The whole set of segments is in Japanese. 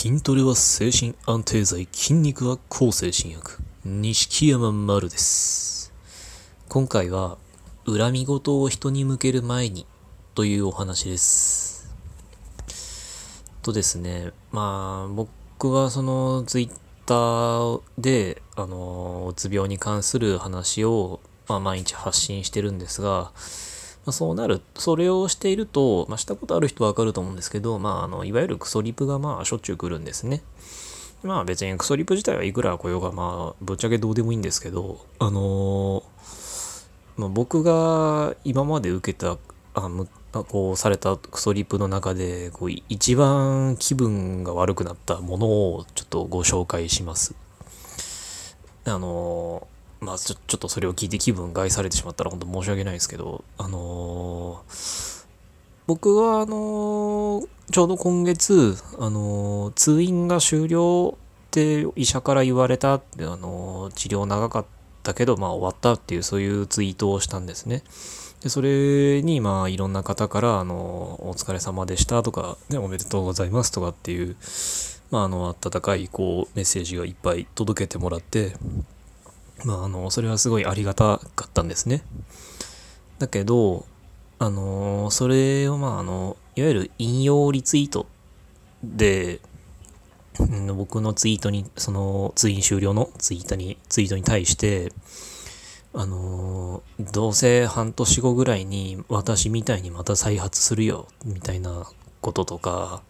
筋トレは精神安定剤、筋肉は抗精神薬。錦山丸です。今回は、恨み事を人に向ける前にというお話です。とですね、まあ、僕はそのツイッターで、あの、うつ病に関する話を、まあ、毎日発信してるんですが、まあ、そうなる、それをしていると、まあ、したことある人はわかると思うんですけど、まあ、あの、いわゆるクソリプがまあ、しょっちゅう来るんですね。まあ別にクソリプ自体はいくら来ようがまあぶっちゃけどうでもいいんですけどあのーまあ、僕が今まで受けたあむこうされたクソリプの中でこう一番気分が悪くなったものをちょっとご紹介します。あのーまあちょちょっとそれを聞いて気分害されてしまったら本当申し訳ないですけどあのー僕はあのーちょうど今月、あのー通院が終了って医者から言われたって、あの治療長かったけど、まあ終わったっていうそういうツイートをしたんですね。で、それに、まあいろんな方から、あのお疲れ様でしたとか、ね、おめでとうございますとかっていう、まああの、温かい、こう、メッセージがいっぱい届けてもらって、まああの、それはすごいありがたかったんですね。だけど、あのそれをまああのいわゆる引用リツイートで、うん僕のツイートにそのツイン終了のツイートにツイートに対してあのどうせ半年後ぐらいに私みたいにまた再発するよみたいなこととか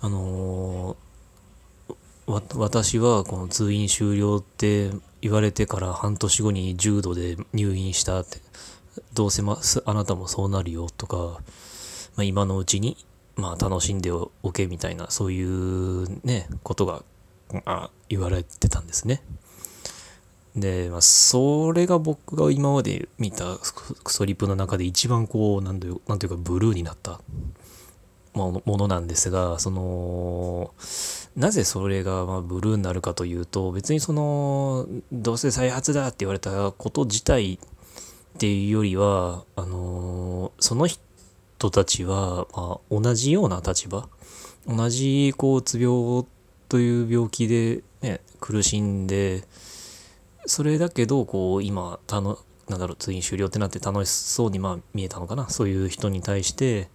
あのわ私はこの通院終了って言われてから半年後に重度で入院したってどうせますあなたもそうなるよとか、まあ、今のうちに、まあ、楽しんでおけみたいなそういうねことがあ言われてたんですね。で、まあ、それが僕が今まで見たクソリップの中で一番こうなんていうかブルーになったものなんですがそのなぜそれがまブルーになるかというと別にそのどうせ再発だって言われたこと自体っていうよりはあのその人たちは、まあ、同じような立場同じこううつ病という病気で、ね、苦しんでそれだけどこう今たのなんだろう通院終了ってなって楽しそうにまあ見えたのかな？そういう人に対して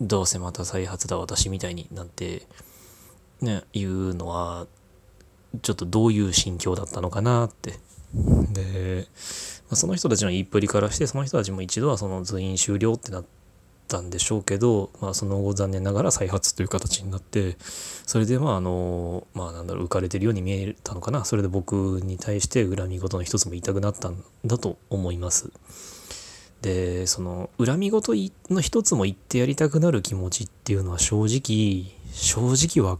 どうせまた再発だ私みたいになんてねいうのはちょっとどういう心境だったのかなってで、まあ、その人たちの言いっぷりからしてその人たちも一度はその通院終了ってなったんでしょうけど、まあ、その後残念ながら再発という形になってそれでまああのまあなんだろう浮かれてるように見えたのかなそれで僕に対して恨み事の一つも言いたくなったんだと思います。でその恨み事の一つも言ってやりたくなる気持ちっていうのは正直正直わ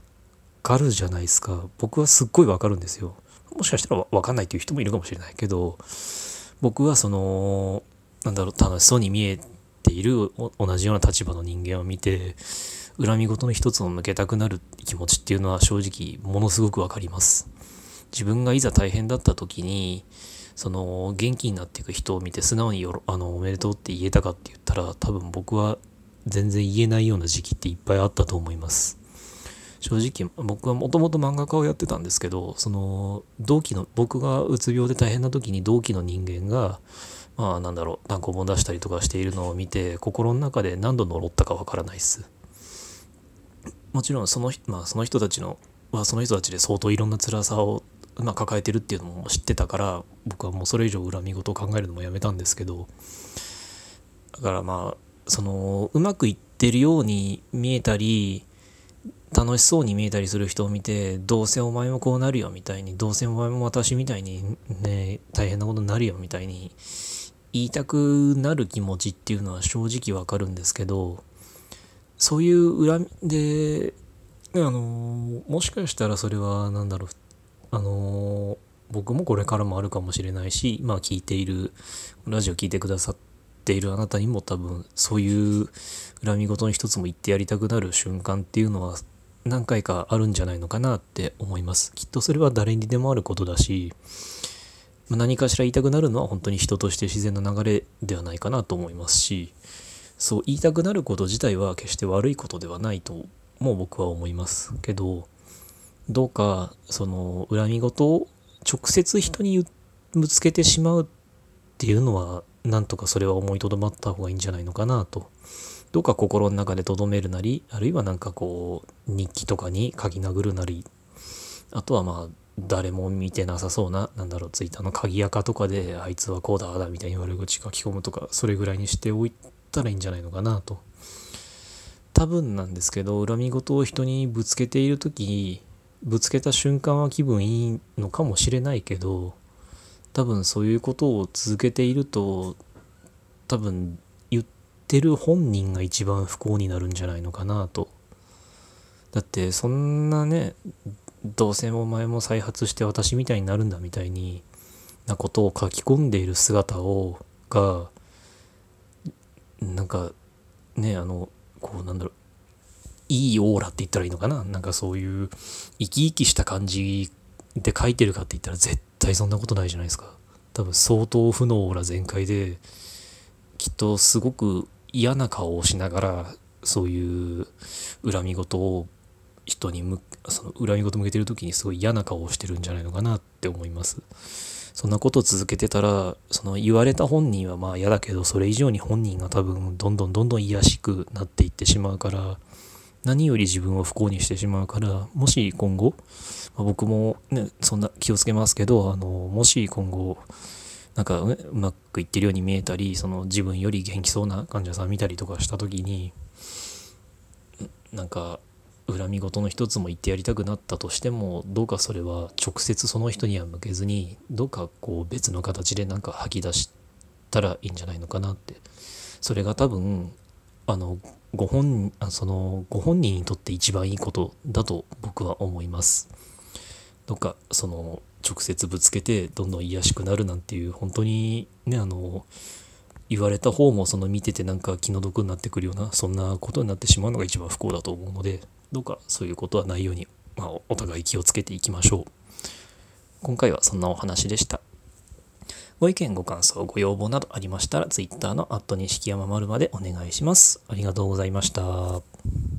かるじゃないですか。僕はすっごいわかるんですよ。もしかしたらわかんないっていう人もいるかもしれないけど僕はそのなんだろう楽しそうに見えている同じような立場の人間を見て恨み事の一つを向けたくなる気持ちっていうのは正直ものすごくわかります。自分がいざ大変だった時にその元気になっていく人を見て素直によあのおめでとうって言えたかって言ったら多分僕は全然言えないような時期っていっぱいあったと思います。正直僕はもともと漫画家をやってたんですけどその同期の僕がうつ病で大変な時に同期の人間がまあなんだろう単行本出したりとかしているのを見て心の中で何度呪ったかわからないっす。もちろんその,、まあ、その人たちのはその人たちで相当いろんな辛さをまあ、抱えてるっていうのも知ってたから僕はもうそれ以上恨み事を考えるのもやめたんですけどだからまあそのうまくいってるように見えたり楽しそうに見えたりする人を見てどうせお前もこうなるよみたいにどうせお前も私みたいにね大変なことになるよみたいに言いたくなる気持ちっていうのは正直わかるんですけどそういう恨みであのもしかしたらそれは何だろうあの僕もこれからもあるかもしれないしまあ聞いているラジオ聞いてくださっているあなたにも多分そういう恨み事の一つも言ってやりたくなる瞬間っていうのは何回かあるんじゃないのかなって思います。きっとそれは誰にでもあることだしま何かしら言いたくなるのは本当に人として自然な流れではないかなと思いますしそう言いたくなること自体は決して悪いことではないとも僕は思いますけどどうかその恨み事を直接人にぶつけてしまうっていうのはなんとかそれは思いとどまった方がいいんじゃないのかなとどうか心の中で留めるなりあるいはなんかこう日記とかに書き殴るなりあとはまあ誰も見てなさそうな、なんだろう、ツイッターの鍵垢とかで、あいつはこうだ、あだみたいに悪口書き込むとか、それぐらいにしておいたらいいんじゃないのかなと。多分なんですけど、恨み事を人にぶつけている時ぶつけた瞬間は気分いいのかもしれないけど、多分そういうことを続けていると、多分言ってる本人が一番不幸になるんじゃないのかなと。だってそんなねどうせお前も再発して私みたいになるんだみたいになことを書き込んでいる姿をがなんかねあのこうなんだろういいオーラって言ったらいいのかな？なんかそういう生き生きした感じで書いてるかって言ったら絶対そんなことないじゃないですか。多分相当負のオーラ全開できっとすごく嫌な顔をしながらそういう恨み事を人にむその恨み事向けてる時にすごい嫌な顔をしてるんじゃないのかなって思います。そんなことを続けてたらその言われた本人はまあ嫌だけどそれ以上に本人が多分どんどんどんどん癒しくなっていってしまうから何より自分を不幸にしてしまうからもし今後、まあ、僕もねそんな気をつけますけどあのもし今後なんか、うまくいってるように見えたりその自分より元気そうな患者さん見たりとかした時になんか恨み事の一つも言ってやりたくなったとしてもどうかそれは直接その人には向けずにどうかこう別の形でなんか吐き出したらいいんじゃないのかなって。それが多分あのご本そのご本人にとって一番いいことだと僕は思います。どうかその直接ぶつけてどんどん癒しくなるなんていう本当にねあの言われた方もその見ててなんか気の毒になってくるようなそんなことになってしまうのが一番不幸だと思うのでどうかそういうことはないように、まあ、お互い気をつけていきましょう。今回はそんなお話でした。ご意見ご感想ご要望などありましたら Twitter の錦山丸までお願いします。ありがとうございました。